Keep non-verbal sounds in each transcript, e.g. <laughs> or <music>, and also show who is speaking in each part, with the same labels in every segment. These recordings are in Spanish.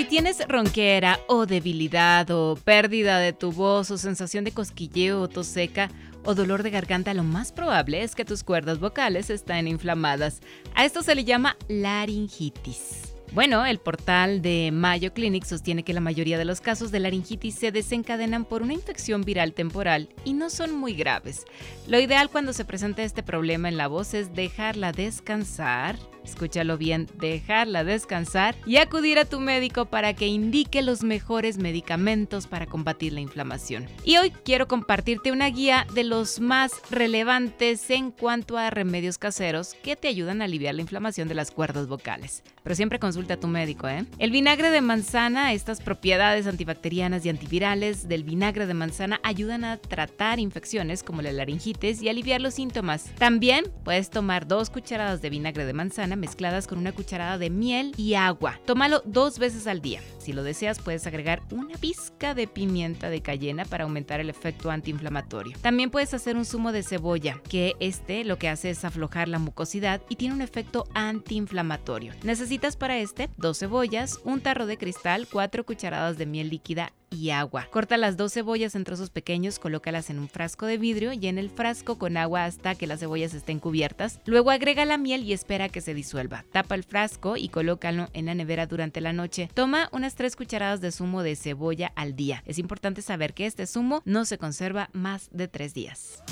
Speaker 1: Si tienes ronquera o debilidad o pérdida de tu voz o sensación de cosquilleo o tos seca o dolor de garganta, lo más probable es que tus cuerdas vocales están inflamadas. A esto se le llama laringitis. Bueno, el portal de Mayo Clinic sostiene que la mayoría de los casos de laringitis se desencadenan por una infección viral temporal y no son muy graves. Lo ideal cuando se presenta este problema en la voz es dejarla descansar escúchalo bien, dejarla descansar y acudir a tu médico para que indique los mejores medicamentos para combatir la inflamación. Y hoy quiero compartirte una guía de los más relevantes en cuanto a remedios caseros que te ayudan a aliviar la inflamación de las cuerdas vocales. Pero siempre consulta a tu médico, ¿eh? El vinagre de manzana, estas propiedades antibacterianas y antivirales del vinagre de manzana ayudan a tratar infecciones como la laringitis y aliviar los síntomas. También puedes tomar dos cucharadas de vinagre de manzana mezcladas con una cucharada de miel y agua. Tómalo dos veces al día. Si lo deseas, puedes agregar una pizca de pimienta de cayena para aumentar el efecto antiinflamatorio. También puedes hacer un zumo de cebolla, que este lo que hace es aflojar la mucosidad y tiene un efecto antiinflamatorio. Necesitas para este dos cebollas, un tarro de cristal, cuatro cucharadas de miel líquida y agua. Corta las dos cebollas en trozos pequeños, colócalas en un frasco de vidrio y en el frasco con agua hasta que las cebollas estén cubiertas. Luego agrega la miel y espera que se disuelva. Tapa el frasco y colócalo en la nevera durante la noche. Toma unas 3 cucharadas de zumo de cebolla al día. Es importante saber que este zumo no se conserva más de 3 días.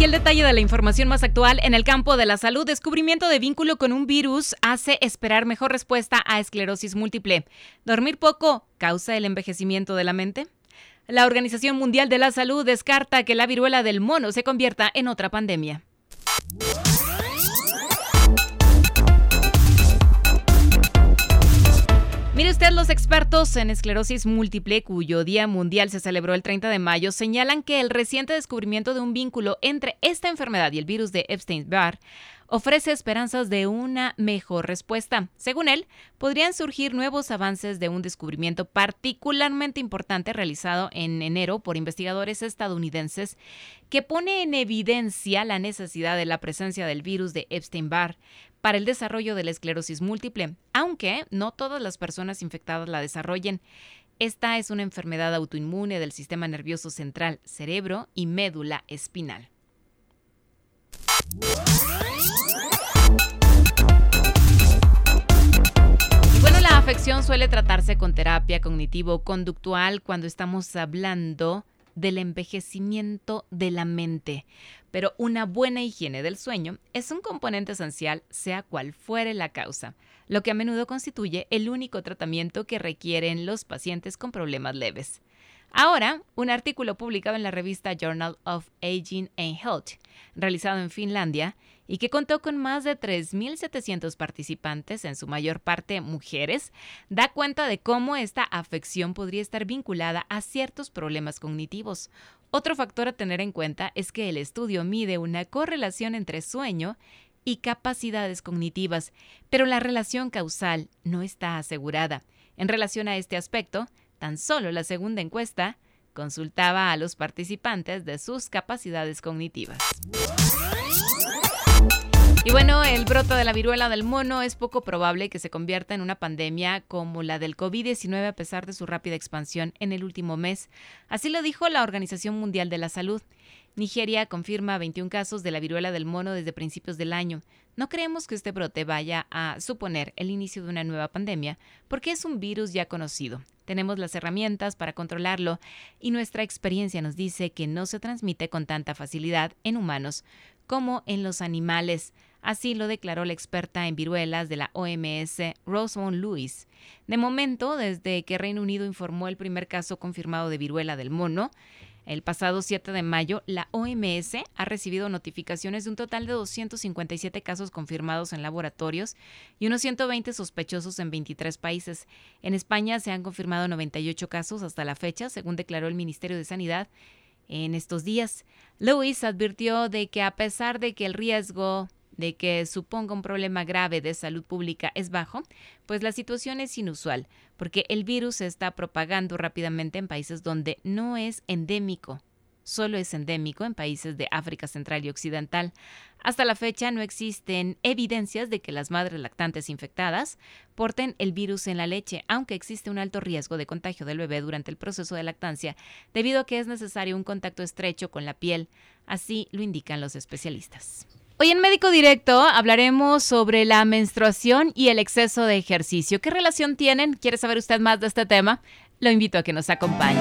Speaker 1: Aquí el detalle de la información más actual en el campo de la salud. Descubrimiento de vínculo con un virus hace esperar mejor respuesta a esclerosis múltiple. Dormir poco causa el envejecimiento de la mente. La Organización Mundial de la Salud descarta que la viruela del mono se convierta en otra pandemia. Mire usted, los expertos en esclerosis múltiple, cuyo Día Mundial se celebró el 30 de mayo, señalan que el reciente descubrimiento de un vínculo entre esta enfermedad y el virus de Epstein-Barr ofrece esperanzas de una mejor respuesta. Según él, podrían surgir nuevos avances de un descubrimiento particularmente importante realizado en enero por investigadores estadounidenses que pone en evidencia la necesidad de la presencia del virus de Epstein-Barr para el desarrollo de la esclerosis múltiple, aunque no todas las personas infectadas la desarrollen. Esta es una enfermedad autoinmune del sistema nervioso central, cerebro y médula espinal. bueno, la afección suele tratarse con terapia cognitivo-conductual cuando estamos hablando del envejecimiento de la mente. Pero una buena higiene del sueño es un componente esencial, sea cual fuere la causa, lo que a menudo constituye el único tratamiento que requieren los pacientes con problemas leves. Ahora, un artículo publicado en la revista Journal of Aging and Health, realizado en Finlandia, y que contó con más de 3.700 participantes, en su mayor parte mujeres, da cuenta de cómo esta afección podría estar vinculada a ciertos problemas cognitivos. Otro factor a tener en cuenta es que el estudio mide una correlación entre sueño y capacidades cognitivas, pero la relación causal no está asegurada. En relación a este aspecto, tan solo la segunda encuesta consultaba a los participantes de sus capacidades cognitivas. Y bueno, el brote de la viruela del mono es poco probable que se convierta en una pandemia como la del COVID-19 a pesar de su rápida expansión en el último mes. Así lo dijo la Organización Mundial de la Salud. Nigeria confirma 21 casos de la viruela del mono desde principios del año. No creemos que este brote vaya a suponer el inicio de una nueva pandemia, porque es un virus ya conocido. Tenemos las herramientas para controlarlo y nuestra experiencia nos dice que no se transmite con tanta facilidad en humanos como en los animales. Así lo declaró la experta en viruelas de la OMS, Rosamond Lewis. De momento, desde que Reino Unido informó el primer caso confirmado de viruela del mono, El pasado 7 de mayo, la OMS ha recibido notificaciones de un total de 257 casos confirmados en laboratorios y unos 120 sospechosos en 23 países. En España se han confirmado 98 casos hasta la fecha, según declaró el Ministerio de Sanidad en estos días. Lewis advirtió de que a pesar de que el riesgo de que suponga un problema grave de salud pública es bajo, pues la situación es inusual, porque el virus se está propagando rápidamente en países donde no es endémico. Solo es endémico en países de África Central y Occidental. Hasta la fecha no existen evidencias de que las madres lactantes infectadas porten el virus en la leche, aunque existe un alto riesgo de contagio del bebé durante el proceso de lactancia, debido a que es necesario un contacto estrecho con la piel. Así lo indican los especialistas. Hoy en Médico Directo hablaremos sobre la menstruación y el exceso de ejercicio. ¿Qué relación tienen? ¿Quiere saber usted más de este tema? Lo invito a que nos acompañe.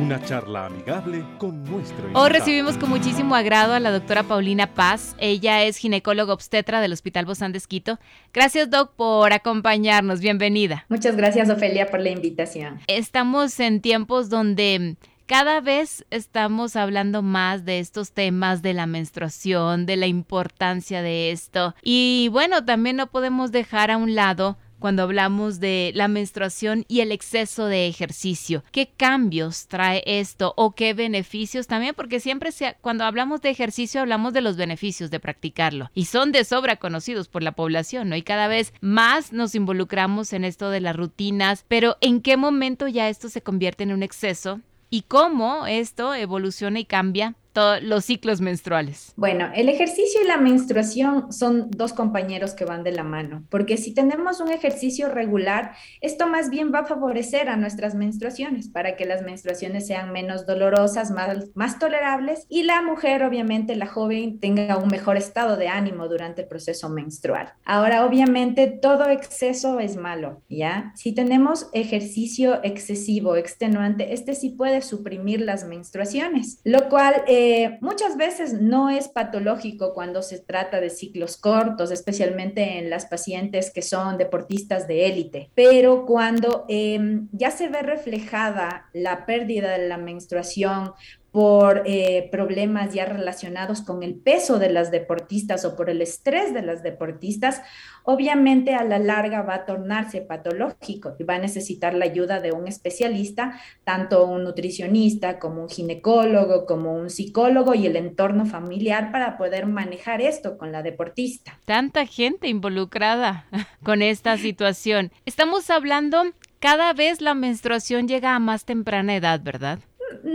Speaker 2: Una charla amigable con nuestro
Speaker 1: Hoy recibimos con muchísimo agrado a la doctora Paulina Paz. Ella es ginecóloga obstetra del Hospital Bozán de Esquito. Gracias, Doc, por acompañarnos. Bienvenida.
Speaker 3: Muchas gracias, Ofelia, por la invitación.
Speaker 1: Estamos en tiempos donde cada vez estamos hablando más de estos temas de la menstruación, de la importancia de esto. Y bueno, también no podemos dejar a un lado cuando hablamos de la menstruación y el exceso de ejercicio. ¿Qué cambios trae esto o qué beneficios también? Porque siempre cuando hablamos de ejercicio hablamos de los beneficios de practicarlo y son de sobra conocidos por la población, ¿no? Y cada vez más nos involucramos en esto de las rutinas, pero ¿en qué momento ya esto se convierte en un exceso y cómo esto evoluciona y cambia todos los ciclos menstruales?
Speaker 3: Bueno, el ejercicio y la menstruación son dos compañeros que van de la mano, porque si tenemos un ejercicio regular, esto más bien va a favorecer a nuestras menstruaciones para que las menstruaciones sean menos dolorosas, más, más tolerables y la mujer, obviamente, la joven, tenga un mejor estado de ánimo durante el proceso menstrual. Ahora, obviamente, todo exceso es malo, ¿ya? Si tenemos ejercicio excesivo, extenuante, este sí puede suprimir las menstruaciones, lo cual... Eh, eh, muchas veces no es patológico cuando se trata de ciclos cortos, especialmente en las pacientes que son deportistas de élite, pero cuando em, ya se ve reflejada la pérdida de la menstruación por eh, problemas ya relacionados con el peso de las deportistas o por el estrés de las deportistas, obviamente a la larga va a tornarse patológico y va a necesitar la ayuda de un especialista, tanto un nutricionista como un ginecólogo, como un psicólogo y el entorno familiar para poder manejar esto con la deportista.
Speaker 1: Tanta gente involucrada <laughs> con esta situación. Estamos hablando, cada vez la menstruación llega a más temprana edad, ¿verdad?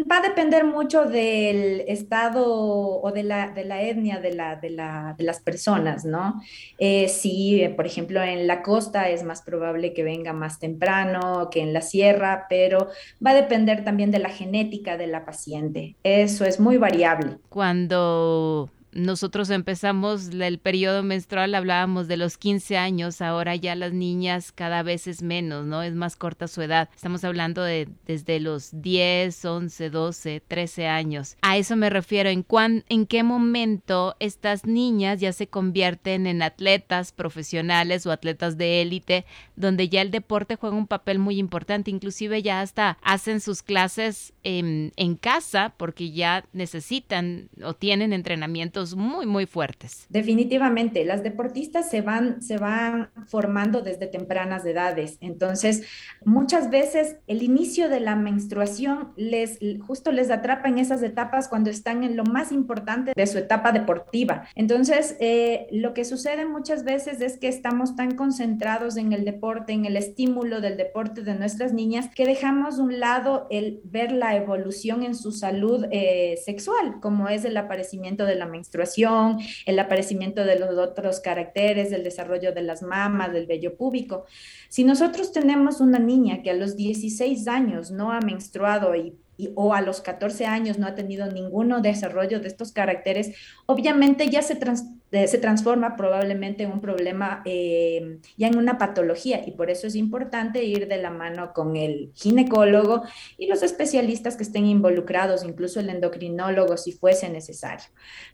Speaker 3: Va a depender mucho del estado o de la, de la etnia de, la, de, la, de las personas, ¿no? Eh, si, por ejemplo, en la costa es más probable que venga más temprano que en la sierra, pero va a depender también de la genética de la paciente. Eso es muy variable.
Speaker 1: Cuando nosotros empezamos el periodo menstrual, hablábamos de los 15 años, ahora ya las niñas cada vez es menos, ¿no? Es más corta su edad. Estamos hablando de desde los 10, 11, 12, 13 años. A eso me refiero, en, cuán, en qué momento estas niñas ya se convierten en atletas profesionales o atletas de élite, donde ya el deporte juega un papel muy importante, inclusive ya hasta hacen sus clases en, en casa porque ya necesitan o tienen entrenamientos muy, muy fuertes.
Speaker 3: Definitivamente, las deportistas se van, se van formando desde tempranas edades. Entonces, muchas veces el inicio de la menstruación les justo les atrapa en esas etapas cuando están en lo más importante de su etapa deportiva. Entonces, eh, lo que sucede muchas veces es que estamos tan concentrados en el deporte, en el estímulo del deporte de nuestras niñas, que dejamos un lado el ver la evolución en su salud eh, sexual, como es el aparecimiento de la menstruación el aparecimiento de los otros caracteres, el desarrollo de las mamas, del vello púbico. Si nosotros tenemos una niña que a los 16 años no ha menstruado y o a los 14 años no ha tenido ninguno desarrollo de estos caracteres, obviamente ya se, se transforma probablemente en un problema, eh, ya en una patología, y por eso es importante ir de la mano con el ginecólogo y los especialistas que estén involucrados, incluso el endocrinólogo si fuese necesario.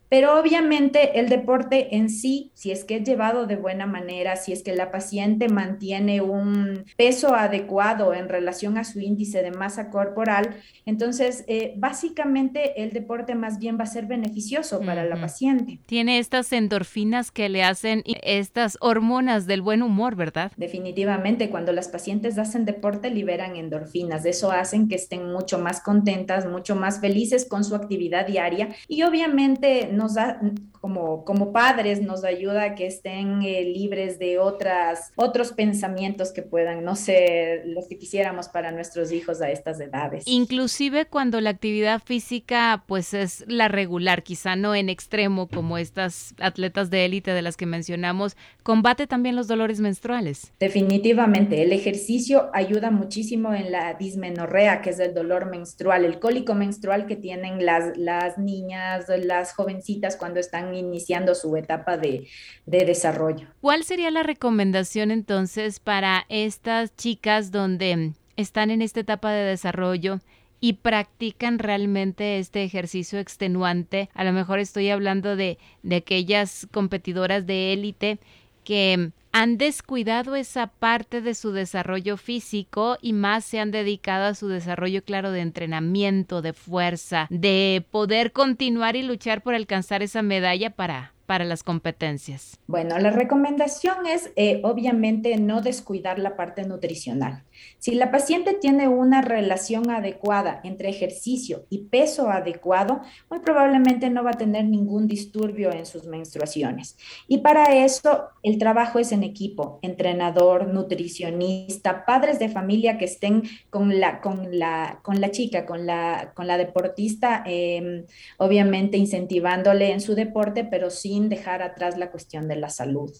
Speaker 3: Pero obviamente el deporte en sí, si es que es llevado de buena manera, si es que la paciente mantiene un peso adecuado en relación a su índice de masa corporal, entonces eh, básicamente el deporte más bien va a ser beneficioso para la paciente.
Speaker 1: Tiene estas endorfinas que le hacen estas hormonas del buen humor, ¿verdad?
Speaker 3: Definitivamente, cuando las pacientes hacen deporte liberan endorfinas, eso hacen que estén mucho más contentas, mucho más felices con su actividad diaria y obviamente nos da, como, como padres, nos ayuda a que estén eh, libres de otras, otros pensamientos que puedan no ser los que quisiéramos para nuestros hijos a estas edades.
Speaker 1: Inclusive cuando la actividad física pues es la regular, quizá no en extremo como estas atletas de élite de las que mencionamos, combate también los dolores menstruales.
Speaker 3: Definitivamente, el ejercicio ayuda muchísimo en la dismenorrea, que es el dolor menstrual, el cólico menstrual que tienen las, las niñas, las jovencitas cuando están iniciando su etapa de, de desarrollo.
Speaker 1: ¿Cuál sería la recomendación entonces para estas chicas donde están en esta etapa de desarrollo? Y practican realmente este ejercicio extenuante. A lo mejor estoy hablando de, de aquellas competidoras de élite que han descuidado esa parte de su desarrollo físico y más se han dedicado a su desarrollo, claro, de entrenamiento, de fuerza, de poder continuar y luchar por alcanzar esa medalla para, para las competencias?
Speaker 3: Bueno, la recomendación es eh, obviamente no descuidar la parte nutricional. Si la paciente tiene una relación adecuada entre ejercicio y peso adecuado, muy probablemente no va a tener ningún disturbio en sus menstruaciones. Y para eso el trabajo es en equipo, entrenador, nutricionista, padres de familia que estén con la, con la, con la chica, con la, con la deportista, em, obviamente incentivándole en su deporte, pero sin dejar atrás la cuestión de la salud.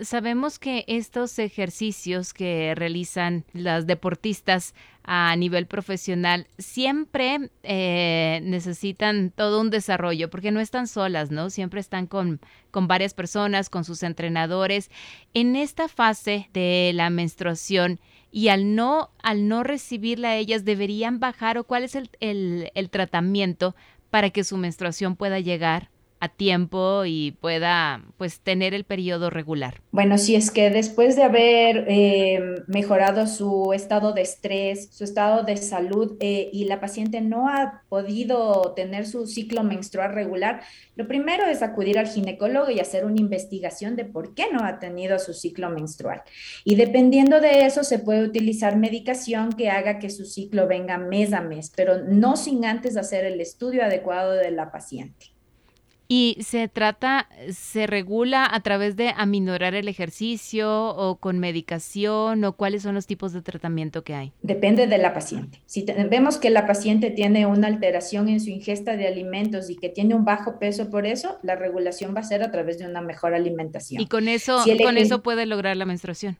Speaker 1: Sabemos que estos ejercicios que realizan las deportistas a nivel profesional siempre eh, necesitan todo un desarrollo porque no están solas, ¿no? Siempre están con, con varias personas, con sus entrenadores. En esta fase de la menstruación, y al no, al no recibirla ellas, deberían bajar o cuál es el, el tratamiento para que su menstruación pueda llegar a tiempo y pueda pues tener el periodo regular?
Speaker 3: Bueno, si es que después de haber eh, mejorado su estado de estrés, su estado de salud eh, y la paciente no ha podido tener su ciclo menstrual regular, lo primero es acudir al ginecólogo y hacer una investigación de por qué no ha tenido su ciclo menstrual. Y dependiendo de eso se puede utilizar medicación que haga que su ciclo venga mes a mes, pero no sin antes hacer el estudio adecuado de la paciente.
Speaker 1: Y se trata, se regula a través de aminorar el ejercicio o con medicación o cuáles son los tipos de tratamiento que hay.
Speaker 3: Depende de la paciente. Si vemos que la paciente tiene una alteración en su ingesta de alimentos y que tiene un bajo peso por eso, la regulación va a ser a través de una mejor alimentación.
Speaker 1: Y con eso, con eso puede lograr la menstruación.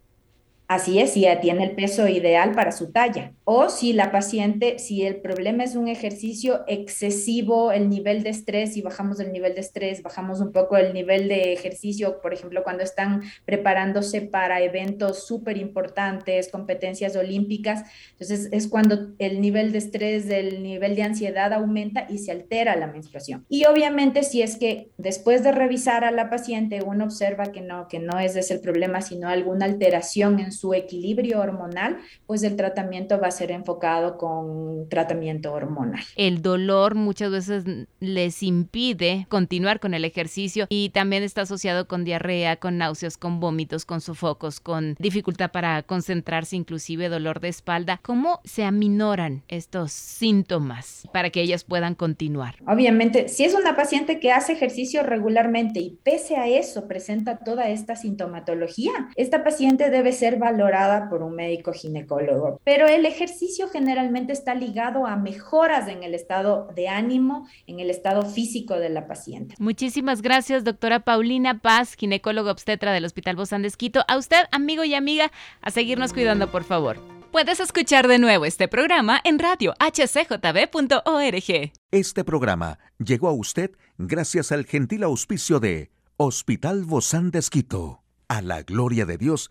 Speaker 3: Así es, si tiene el peso ideal para su talla. O si la paciente, si el problema es un ejercicio excesivo, el nivel de estrés, y bajamos el nivel de estrés, bajamos un poco el nivel de ejercicio, por ejemplo, cuando están preparándose para eventos súper importantes, competencias olímpicas, entonces es cuando el nivel de estrés, el nivel de ansiedad aumenta y se altera la menstruación. Y obviamente si es que después de revisar a la paciente uno observa que no, que no es ese el problema, sino alguna alteración en su equilibrio hormonal, pues el tratamiento va a ser enfocado con tratamiento hormonal.
Speaker 1: El dolor muchas veces les impide continuar con el ejercicio y también está asociado con diarrea, con náuseas, con vómitos, con sofocos, con dificultad para concentrarse, inclusive dolor de espalda. ¿Cómo se aminoran estos síntomas para que ellas puedan continuar?
Speaker 3: Obviamente, si es una paciente que hace ejercicio regularmente y pese a eso presenta toda esta sintomatología, esta paciente debe ser valorada por un médico ginecólogo. Pero el ejercicio generalmente está ligado a mejoras en el estado de ánimo, en el estado físico de la paciente.
Speaker 1: Muchísimas gracias, doctora Paulina Paz, ginecóloga obstetra del Hospital Bozán de Esquito. A usted, amigo y amiga, a seguirnos cuidando, por favor. Puedes escuchar de nuevo este programa en radio hcjb.org.
Speaker 4: Este programa llegó a usted gracias al gentil auspicio de Hospital Bozán de Esquito, a la gloria de Dios